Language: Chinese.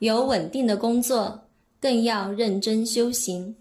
有稳定的工作更要认真修行。